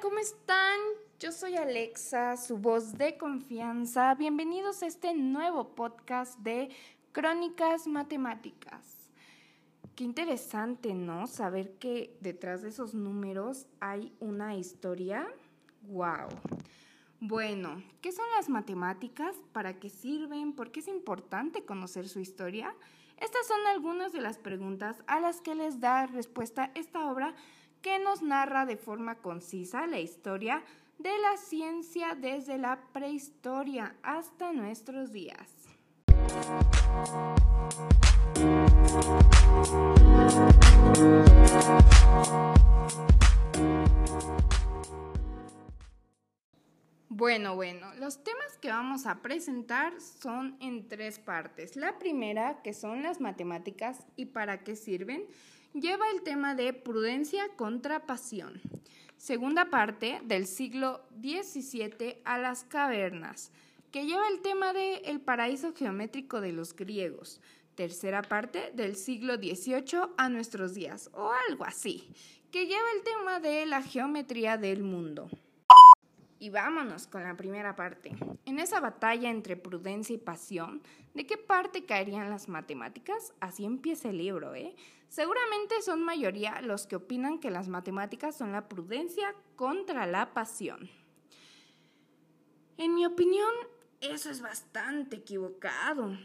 ¿cómo están? Yo soy Alexa, su voz de confianza. Bienvenidos a este nuevo podcast de Crónicas Matemáticas. Qué interesante, ¿no? Saber que detrás de esos números hay una historia. ¡Wow! Bueno, ¿qué son las matemáticas? ¿Para qué sirven? ¿Por qué es importante conocer su historia? Estas son algunas de las preguntas a las que les da respuesta esta obra que nos narra de forma concisa la historia de la ciencia desde la prehistoria hasta nuestros días. Bueno, bueno, los temas que vamos a presentar son en tres partes. La primera, que son las matemáticas y para qué sirven, lleva el tema de prudencia contra pasión. Segunda parte, del siglo XVII a las cavernas, que lleva el tema de el paraíso geométrico de los griegos. Tercera parte, del siglo XVIII a nuestros días, o algo así, que lleva el tema de la geometría del mundo. Y vámonos con la primera parte. En esa batalla entre prudencia y pasión, ¿de qué parte caerían las matemáticas? Así empieza el libro, ¿eh? Seguramente son mayoría los que opinan que las matemáticas son la prudencia contra la pasión. En mi opinión, eso es bastante equivocado,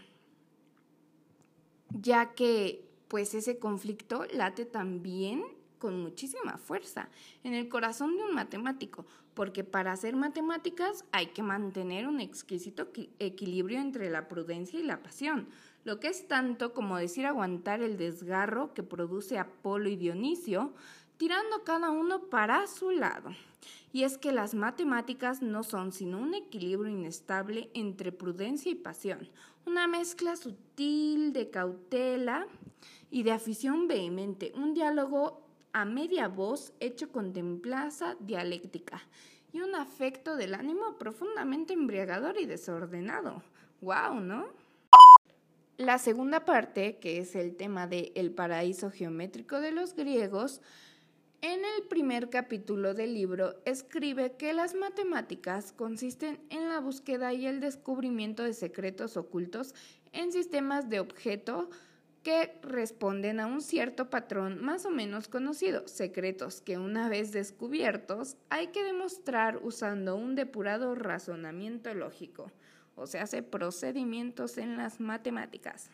ya que pues ese conflicto late también con muchísima fuerza en el corazón de un matemático, porque para hacer matemáticas hay que mantener un exquisito equilibrio entre la prudencia y la pasión, lo que es tanto como decir aguantar el desgarro que produce Apolo y Dionisio, tirando cada uno para su lado. Y es que las matemáticas no son sino un equilibrio inestable entre prudencia y pasión, una mezcla sutil de cautela y de afición vehemente, un diálogo a media voz hecho con templaza dialéctica y un afecto del ánimo profundamente embriagador y desordenado. ¡Wow! ¿No? La segunda parte, que es el tema de el paraíso geométrico de los griegos, en el primer capítulo del libro escribe que las matemáticas consisten en la búsqueda y el descubrimiento de secretos ocultos en sistemas de objeto que responden a un cierto patrón más o menos conocido, secretos que una vez descubiertos hay que demostrar usando un depurado razonamiento lógico, o sea, hace procedimientos en las matemáticas.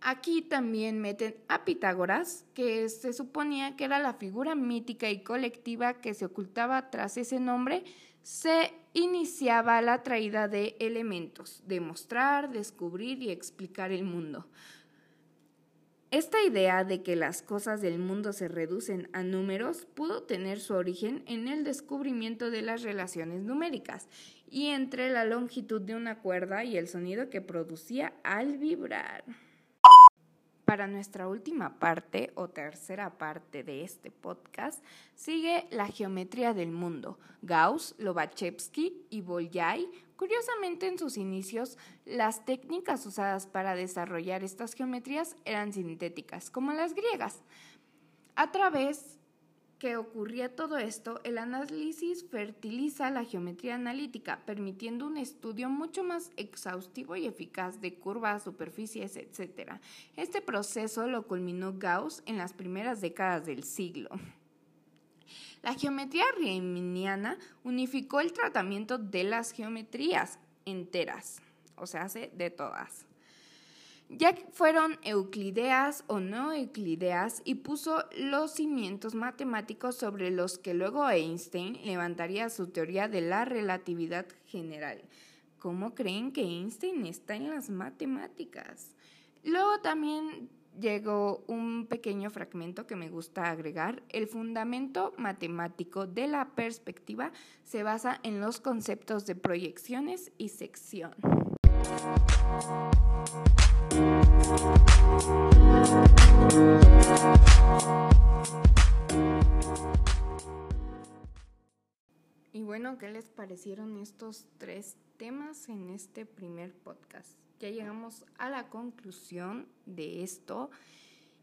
Aquí también meten a Pitágoras, que se suponía que era la figura mítica y colectiva que se ocultaba tras ese nombre, se iniciaba la traída de elementos, demostrar, descubrir y explicar el mundo. Esta idea de que las cosas del mundo se reducen a números pudo tener su origen en el descubrimiento de las relaciones numéricas y entre la longitud de una cuerda y el sonido que producía al vibrar. Para nuestra última parte o tercera parte de este podcast sigue la geometría del mundo. Gauss, Lobachevsky y Bolyai, curiosamente en sus inicios, las técnicas usadas para desarrollar estas geometrías eran sintéticas, como las griegas. A través que ocurría todo esto, el análisis fertiliza la geometría analítica, permitiendo un estudio mucho más exhaustivo y eficaz de curvas, superficies, etc. Este proceso lo culminó Gauss en las primeras décadas del siglo. La geometría riemanniana unificó el tratamiento de las geometrías enteras, o sea, de todas ya fueron euclideas o no euclideas y puso los cimientos matemáticos sobre los que luego Einstein levantaría su teoría de la relatividad general. ¿Cómo creen que Einstein está en las matemáticas? Luego también llegó un pequeño fragmento que me gusta agregar. El fundamento matemático de la perspectiva se basa en los conceptos de proyecciones y sección. Y bueno, ¿qué les parecieron estos tres temas en este primer podcast? Ya llegamos a la conclusión de esto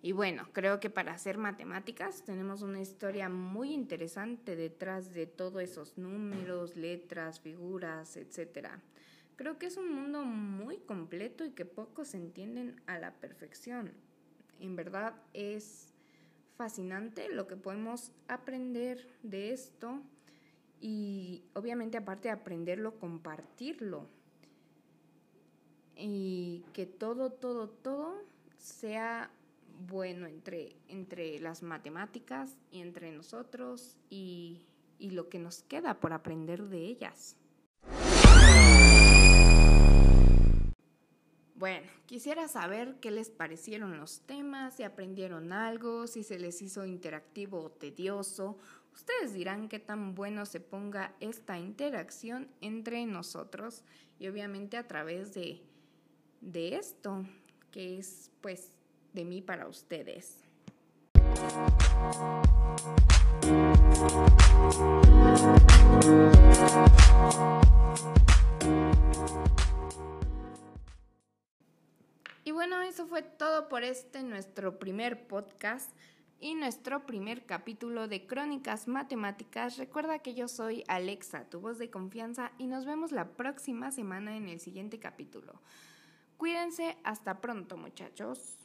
Y bueno, creo que para hacer matemáticas tenemos una historia muy interesante detrás de todos esos números, letras, figuras, etc. Creo que es un mundo muy completo y que pocos entienden a la perfección. En verdad es fascinante lo que podemos aprender de esto y obviamente aparte de aprenderlo, compartirlo. Y que todo, todo, todo sea bueno entre, entre las matemáticas y entre nosotros y, y lo que nos queda por aprender de ellas. Bueno, quisiera saber qué les parecieron los temas, si aprendieron algo, si se les hizo interactivo o tedioso. Ustedes dirán qué tan bueno se ponga esta interacción entre nosotros y obviamente a través de, de esto, que es pues de mí para ustedes. Este nuestro primer podcast y nuestro primer capítulo de Crónicas Matemáticas. Recuerda que yo soy Alexa, tu voz de confianza, y nos vemos la próxima semana en el siguiente capítulo. Cuídense, hasta pronto muchachos.